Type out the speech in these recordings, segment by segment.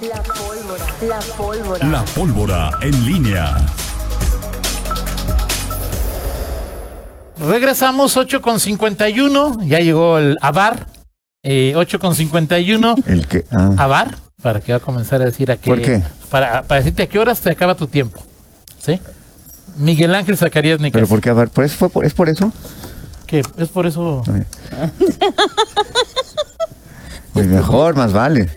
La pólvora. La pólvora. La pólvora en línea. Regresamos 8 con 51. Ya llegó el Avar. Eh, 8 con 51. El que. Ah. Avar. Para que va a comenzar a decir a qué. ¿Por qué? Para, para decirte a qué horas te acaba tu tiempo. ¿Sí? Miguel Ángel Zacarías ¿Pero Nicas. por qué? A ver, ¿por eso fue por- ¿es por eso? ¿Qué? Es por eso. Pues mejor, más vale.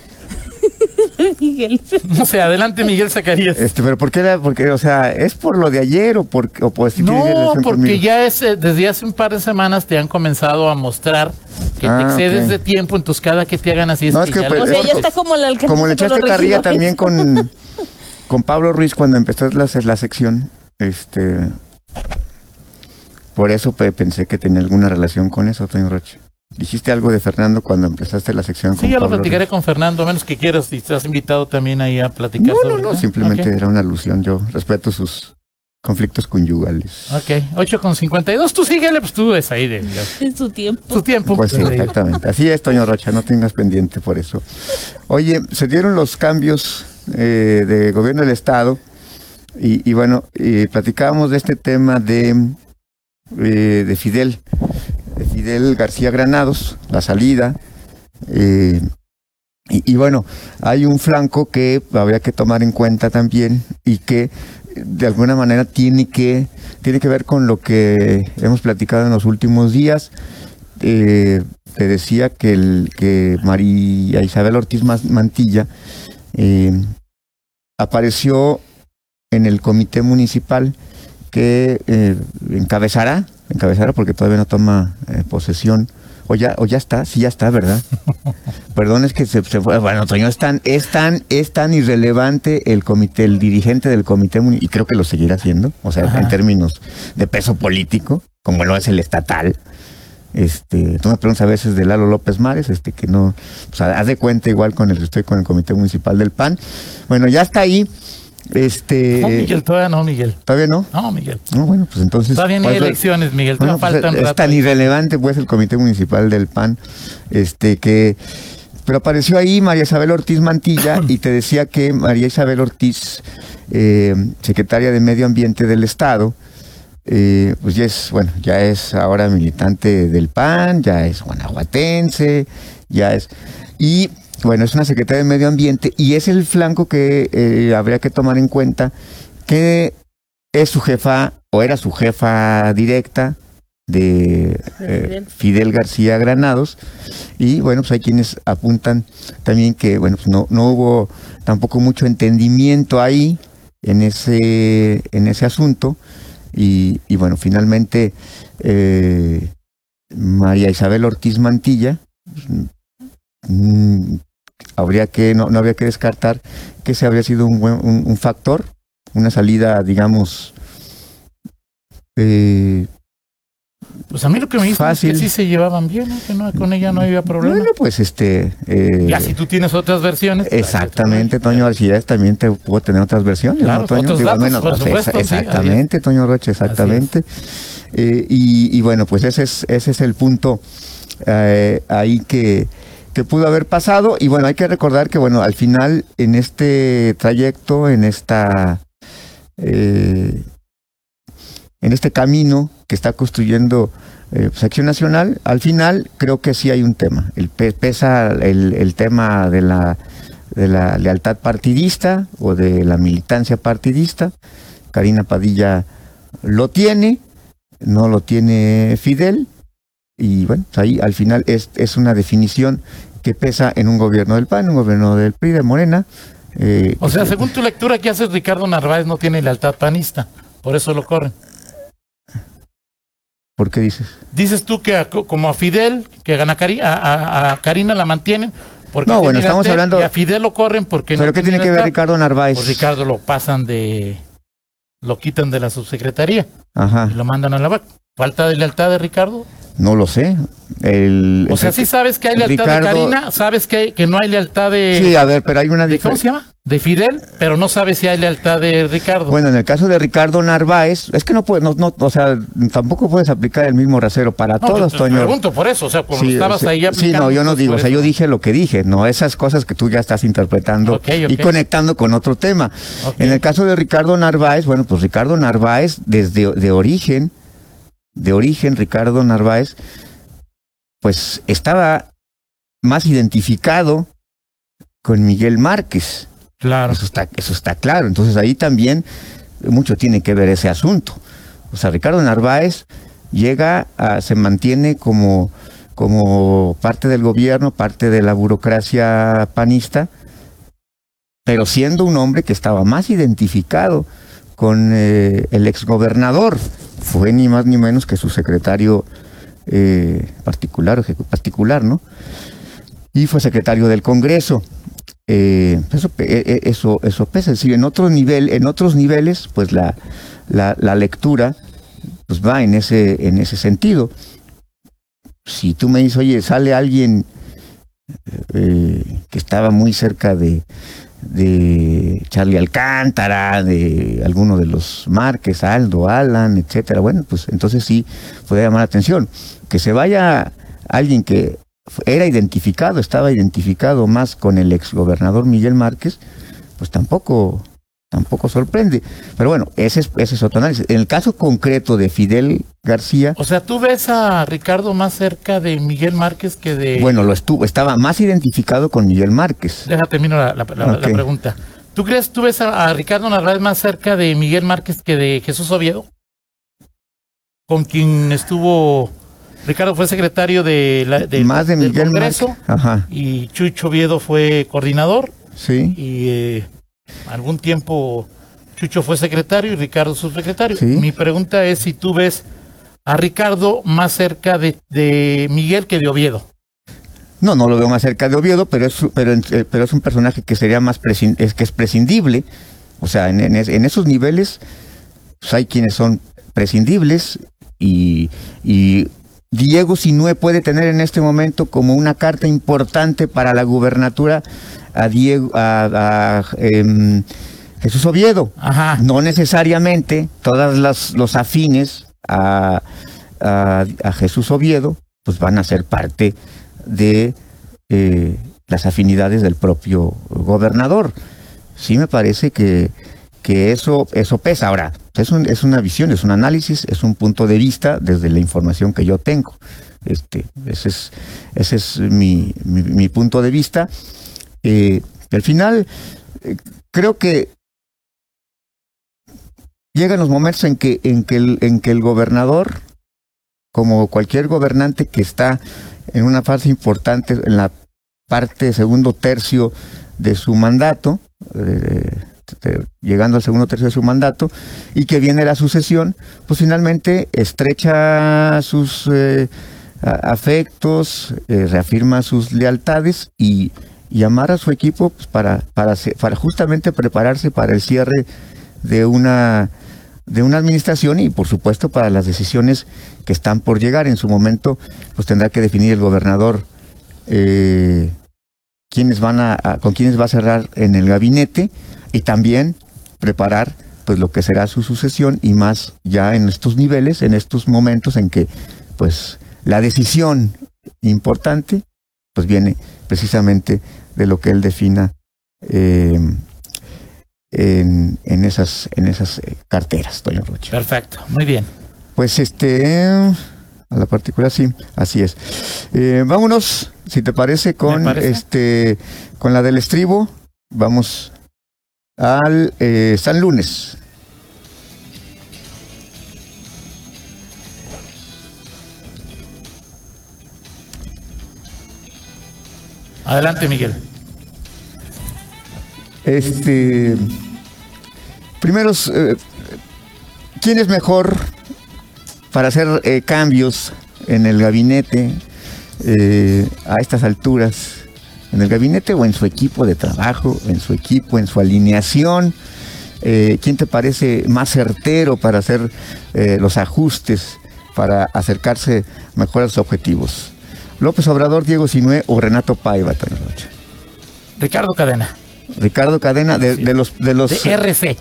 Miguel. No sé, adelante Miguel Zacarías. Este, pero ¿por qué? la- porque, o sea, ¿es por lo de ayer o por, o por si No, porque conmigo? ya es, eh, desde hace un par de semanas te han comenzado a mostrar que Ah, te excedes ok. de tiempo, entonces cada que te hagan así es No, que, es que, ya pues, lo- O sea, ya por- está como la alcaldesa. Como le echaste carrilla también con, con Pablo Ruiz cuando empezó la, la sección, este, por eso pe- pensé que tenía alguna relación con eso, Toño Roche. Dijiste algo de Fernando cuando empezaste la sección Sí, con ya lo Pablo platicaré Ruiz. con Fernando, a menos que quieras, si estás invitado también ahí a platicar No, no, sobre no, simplemente Ok. era una alusión. Yo respeto sus conflictos conyugales. Ok, 8 con 52, tú síguele, pues tú es ahí de En su tiempo. tu tiempo. Pues sí, exactamente. Así es, Toño Rocha, no tengas pendiente por eso. Oye, se dieron los cambios eh, de gobierno del Estado y, y bueno, eh, platicábamos de este tema de, eh, de Fidel, de Fidel García Granados, la salida. eh, y, bueno, hay un flanco que habría que tomar en cuenta también y que de alguna manera tiene que, tiene que ver con lo que hemos platicado en los últimos días. Eh, te decía que, que María Isabel Ortiz Mantilla eh, apareció en el comité municipal que eh, encabezará, encabezará porque todavía no toma eh, posesión, o ya, o ya está, sí ya está, ¿verdad? Perdón, es que se, se fue, bueno, Toño, es tan, es tan, es tan irrelevante el comité, el dirigente del comité y creo que lo seguirá haciendo, o sea, Ajá. en términos de peso político, como lo es el estatal. Este, tú me preguntas a veces de Lalo López Mares, este, que no, pues haz de cuenta igual con el que estoy con el comité municipal del PAN. Bueno, ya está ahí. Este, No, Miguel, todavía no, Miguel. ¿todavía no? No, Miguel. No, bueno, pues entonces. Todavía no hay elecciones, Miguel, bueno, pues, faltan es tan irrelevante pues el comité municipal del PAN, este que pero apareció ahí María Isabel Ortiz Mantilla y te decía que María Isabel Ortiz, eh, secretaria de Medio Ambiente del Estado, eh, pues ya es, bueno, ya es ahora militante del PAN, ya es guanajuatense, ya es... Y bueno, es una secretaria de Medio Ambiente y es el flanco que eh, habría que tomar en cuenta que es su jefa o era su jefa directa de eh, Fidel. García Granados y bueno pues hay quienes apuntan también que bueno pues no, no hubo tampoco mucho entendimiento ahí en ese en ese asunto y, y bueno finalmente eh, María Isabel Ortiz Mantilla mm, habría que no, no habría que descartar que ese habría sido un, buen, un, un factor una salida digamos eh, Pues a mí lo que me dicen Fácil. es que sí se llevaban bien, que no, con ella no había problema. bueno pues este eh, ya si tú tienes otras versiones. pues, Exactamente, Toño Arcías también te puedo tener otras versiones, Claro, ¿no, Toño? otros Digo, al datos, menos, por pues, sí, exactamente, Toño Roche, exactamente. Eh, y, y bueno, pues ese es, ese es el punto eh, ahí que, que pudo haber pasado. Y bueno, hay que recordar que, bueno, al final, en este trayecto, en esta. eh, en este camino que está construyendo eh, pues, Acción Nacional, al final creo que sí hay un tema. El, pe- pesa el, el tema de la, de la lealtad partidista o de la militancia partidista. Karina Padilla lo tiene, no lo tiene Fidel. Y bueno, ahí al final es, es una definición que pesa en un gobierno del PAN, un gobierno del PRI, de Morena. eh, O sea, según tu lectura que haces, Ricardo Narváez no tiene lealtad panista. Por eso lo corren. ¿Por qué dices? Dices tú que a- como a Fidel, que a, a- a Karina la mantienen. Porque No, bueno, estamos hablando- Y a Fidel lo corren porque ¿Pero no qué tiene que ver. Ricardo Narváez? Pues Ricardo lo pasan de. Lo quitan de la subsecretaría Ajá. y lo mandan a la VAC. ¿Falta de lealtad de Ricardo? No lo sé. El, O sea, sí sabes que hay lealtad de Karina, sabes que, que no hay lealtad de, Sí, a ver, pero hay una de- ¿Cómo se diferencia. llama? De Fidel, pero no sabes si hay lealtad de Ricardo. Bueno, en el caso de Ricardo Narváez, es que no puedes, no, no, o sea, tampoco puedes aplicar el mismo rasero para No, todos, te- te Toño. pregunto por eso, o sea, como Sí, estabas sí, ahí sí, no, yo no pues, digo, o sea, yo dije lo que dije, no esas cosas que tú ya estás interpretando y conectando con otro tema. En el caso de Ricardo Narváez, bueno, pues Ricardo Narváez, desde de origen, de origen, Ricardo Narváez, pues estaba más identificado con Miguel Márquez. Claro. Eso está, eso está claro. Entonces ahí también mucho tiene que ver ese asunto. O sea, Ricardo Narváez llega a, se mantiene como, como parte del gobierno, parte de la burocracia panista, pero siendo un hombre que estaba más identificado con eh, el exgobernador. Fue ni más ni menos que su secretario eh, particular, particular, ¿no? Y fue secretario del Congreso. Eh, eh, eh, eso, eso pesa. Es decir, en en otros niveles, pues la, la, la lectura pues va en ese, en ese sentido. Si tú me dices, oye, sale alguien eh, que estaba muy cerca de, de Charlie Alcántara, de alguno de los Márquez, Aldo, Alan, etcétera, bueno, pues entonces sí puede llamar la atención. Que se vaya alguien que era identificado, estaba identificado más con el exgobernador Miguel Márquez, pues tampoco, tampoco sorprende. Pero bueno, ese es, ese es otro análisis. En el caso concreto de Fidel García, O sea, tú ves a Ricardo más cerca de Miguel Márquez que de... bueno, lo estuvo, estaba más identificado con Miguel Márquez. Déjame termino la, la- la- la Ok. pregunta. ¿Tú crees, tú ves a, a Ricardo Narváez más cerca de Miguel Márquez que de Jesús Oviedo? Con quien estuvo... Ricardo fue secretario de la, del- más de del Miguel Congreso Márquez. Ajá, y Chucho Oviedo fue coordinador sí. y eh, algún tiempo Chucho fue secretario y Ricardo subsecretario. Sí. Mi pregunta es si tú ves a Ricardo más cerca de, de Miguel que de Oviedo. No, no lo veo más cerca de Oviedo, pero es, pero, eh, pero es un personaje que sería más es que es prescindible. O sea, en, en es- en esos niveles pues, hay quienes son prescindibles y, y Diego Sinue puede tener en este momento como una carta importante para la gubernatura a Diego a, a, em, Jesús Oviedo. Ajá. No necesariamente todas las los afines a, a- a Jesús Oviedo pues van a ser parte de eh, las afinidades del propio gobernador. Sí me parece que, que eso, eso pesa. Ahora, es, es una visión, es un análisis, es un punto de vista desde la información que yo tengo. Este, ese es, ese es mi, mi- punto de vista. Eh, al final, eh, creo que llegan los momentos en que, en que, el, en que el gobernador, como cualquier gobernante que está en una fase importante, en la parte segundo tercio de su mandato, eh, llegando al segundo tercio de su mandato, y que viene la sucesión, pues finalmente estrecha sus eh, afectos, eh, reafirma sus lealtades y, y amarra a su equipo pues, para, para justamente prepararse para el cierre de una de una administración y por supuesto para las decisiones que están por llegar. En su momento pues tendrá que definir el gobernador eh, quiénes van a, a- con quiénes va a cerrar en el gabinete y también preparar pues lo que será su sucesión y más ya en estos niveles en estos momentos en que pues la decisión importante pues viene precisamente de lo que él defina eh, en, en esas en esas eh, carteras, doña Rocha. Perfecto, muy bien. Pues este a la particular sí, así es. Eh, vámonos, si te parece, con parece. este con la del estribo. Vamos al eh, San Lunes. Adelante, Miguel. Este primeros, eh, ¿quién es mejor para hacer eh, cambios en el gabinete eh, a estas alturas? ¿En el gabinete o en su equipo de trabajo, en su equipo, en su alineación? Eh, ¿Quién te parece más certero para hacer eh, los ajustes para acercarse mejor a sus objetivos. López Obrador, Diego Sinué o Renato Paiva. Ricardo Cadena, Ricardo Cadena, de, de los de los de RC.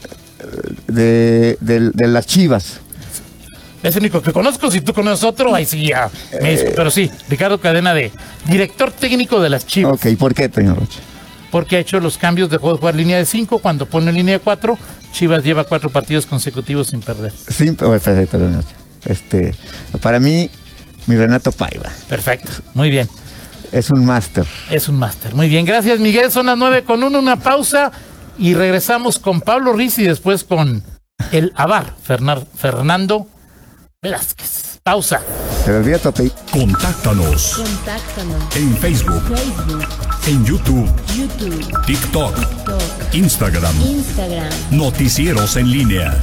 de, de- de las Chivas. Es el único que conozco. Si tú conoces otro, ahí sí ya. me- Eh. pero sí, Ricardo Cadena de director técnico de las Chivas. Ok, ¿por qué, Toño Rocha? Porque ha hecho los cambios, dejó de jugar línea de 5. Cuando pone línea de 4, Chivas lleva cuatro partidos consecutivos sin perder. Perfecto, Toño Rocha. Este, para mí, mi Renato Paiva Perfecto. Muy bien. es un máster. Es un máster. Muy bien. Gracias, Miguel. Son las 9 con 1, una pausa. Y regresamos con Pablo Riz y después con el Avar, Fernar- Fernando Velázquez. Pausa. Contáctanos Contáctanos. en Facebook, Facebook, en YouTube, YouTube, TikTok, TikTok, Instagram. Instagram. Noticieros en línea.